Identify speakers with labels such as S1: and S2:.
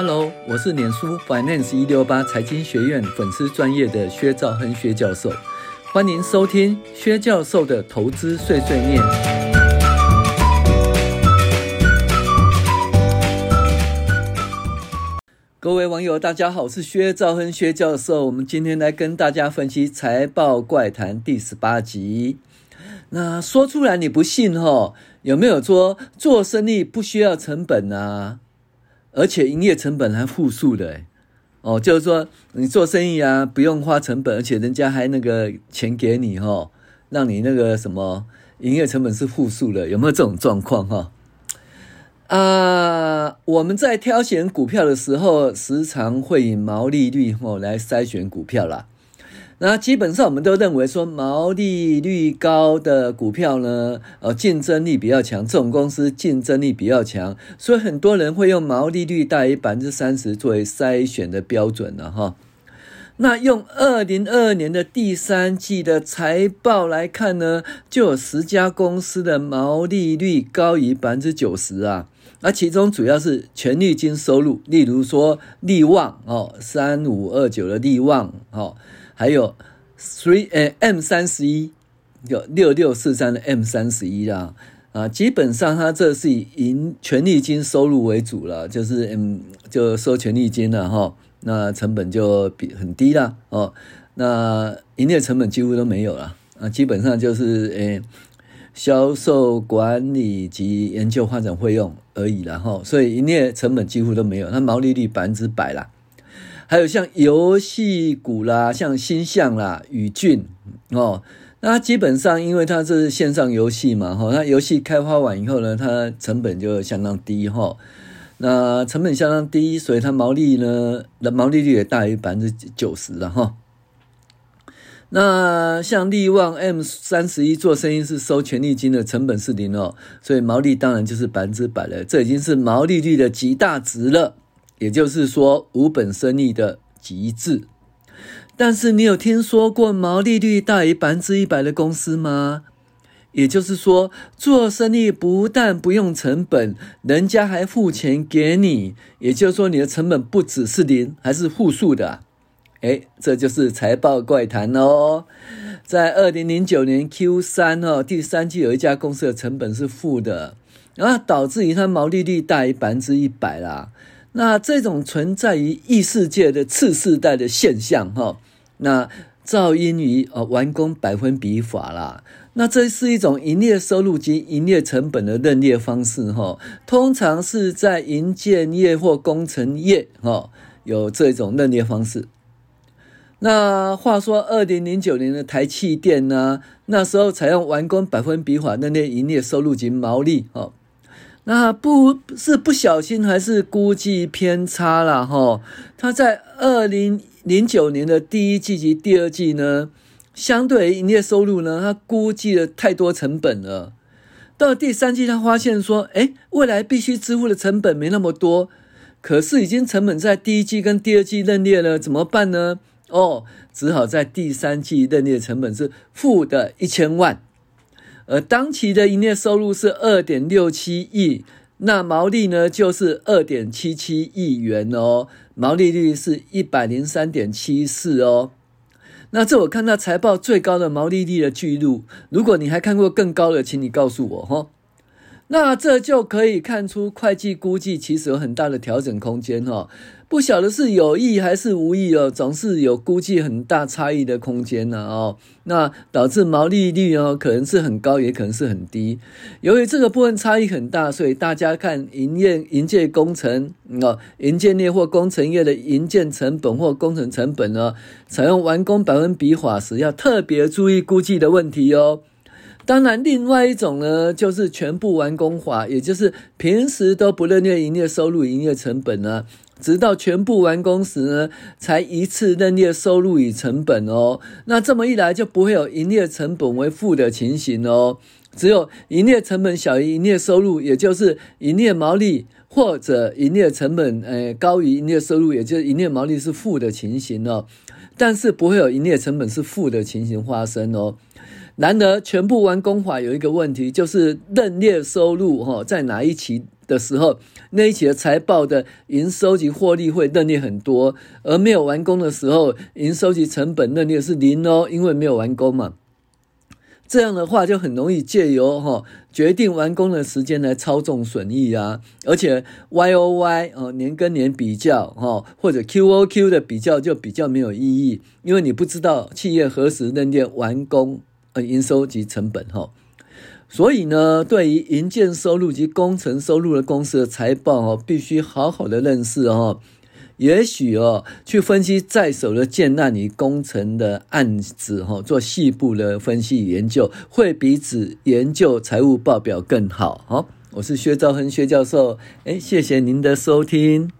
S1: Hello，我是脸书 Finance 一六八财经学院粉丝专业的薛兆亨薛教授，欢迎收听薛教授的投资碎碎念。各位网友，大家好，我是薛兆亨薛教授，我们今天来跟大家分析财报怪谈第十八集。那说出来你不信齁？有没有说做生意不需要成本啊？而且营业成本还负数的，哦，就是说你做生意啊，不用花成本，而且人家还那个钱给你哈，让你那个什么营业成本是负数的，有没有这种状况哈？啊，我们在挑选股票的时候，时常会以毛利率哦来筛选股票啦。那基本上我们都认为说毛利率高的股票呢，呃，竞争力比较强，这种公司竞争力比较强，所以很多人会用毛利率大于百分之三十作为筛选的标准了哈。那用二零二二年的第三季的财报来看呢，就有十家公司的毛利率高于百分之九十啊，那其中主要是权利金收入，例如说利旺哦，三五二九的利旺哦。还有 three 呃 M 三十一有六六四三的 M 三十一啦。啊，基本上它这是以营权利金收入为主了，就是嗯就收权利金了哈，那成本就比很低啦哦，那营业成本几乎都没有了啊，基本上就是呃销售管理及研究发展费用而已了哈，所以营业成本几乎都没有，它毛利率百分之百啦。还有像游戏股啦，像星象啦、宇峻哦，那基本上因为它这是线上游戏嘛，哈，那游戏开发完以后呢，它成本就相当低哈，那成本相当低，所以它毛利呢，的毛利率也大于百分之九十了哈。那像力旺 M 三十一做生意是收权利金的，成本是零哦，所以毛利当然就是百分之百了，这已经是毛利率的极大值了。也就是说，无本生意的极致。但是，你有听说过毛利率大于百分之一百的公司吗？也就是说，做生意不但不用成本，人家还付钱给你。也就是说，你的成本不只是零，还是负数的。诶，这就是财报怪谈哦。在二零零九年 Q 三哦，第三季有一家公司的成本是负的，然后导致于它毛利率大于百分之一百啦。那这种存在于异世界的次世代的现象，哈，那噪音于呃完工百分比法啦。那这是一种营业收入及营业成本的认列方式，哈，通常是在营建业或工程业，哈，有这种认列方式。那话说，二零零九年的台企电呢，那时候采用完工百分比法认列营业收入及毛利，哦。那不是不小心，还是估计偏差了哈？他在二零零九年的第一季及第二季呢，相对营业收入呢，他估计了太多成本了。到了第三季，他发现说，诶，未来必须支付的成本没那么多，可是已经成本在第一季跟第二季认列了，怎么办呢？哦，只好在第三季认列成本是负的一千万。而当期的营业收入是二点六七亿，那毛利呢就是二点七七亿元哦，毛利率是一百零三点七四哦。那这我看到财报最高的毛利率的记录，如果你还看过更高的，请你告诉我哈。那这就可以看出会计估计其实有很大的调整空间哈。不晓得是有意还是无意哦，总是有估计很大差异的空间呢哦。那导致毛利率哦，可能是很高，也可能是很低。由于这个部分差异很大，所以大家看营业营建工程哦，营建业或工程业的营建成本或工程成本呢，采用完工百分比法时，要特别注意估计的问题哦。当然，另外一种呢，就是全部完工法，也就是平时都不认列营业收入、营业成本呢。直到全部完工时呢，才一次认列收入与成本哦。那这么一来，就不会有营业成本为负的情形哦。只有营业成本小于营业收入，也就是营业毛利，或者营业成本诶高于营业收入，也就是营业毛利是负的情形哦。但是不会有营业成本是负的情形发生哦。然而，全部完工法有一个问题，就是认列收入哈，在哪一期的时候，那一期的财报的营收及获利会认列很多，而没有完工的时候，营收及成本认列是零哦，因为没有完工嘛。这样的话就很容易借由哈决定完工的时间来操纵损益啊，而且 Y O Y 哦年跟年比较哈或者 Q O Q 的比较就比较没有意义，因为你不知道企业何时认列完工呃营收及成本哈，所以呢，对于营建收入及工程收入的公司的财报哦，必须好好的认识哦。也许哦，去分析在手的建案与工程的案子，哈，做细部的分析研究，会比只研究财务报表更好。好，我是薛兆恒薛教授，哎，谢谢您的收听。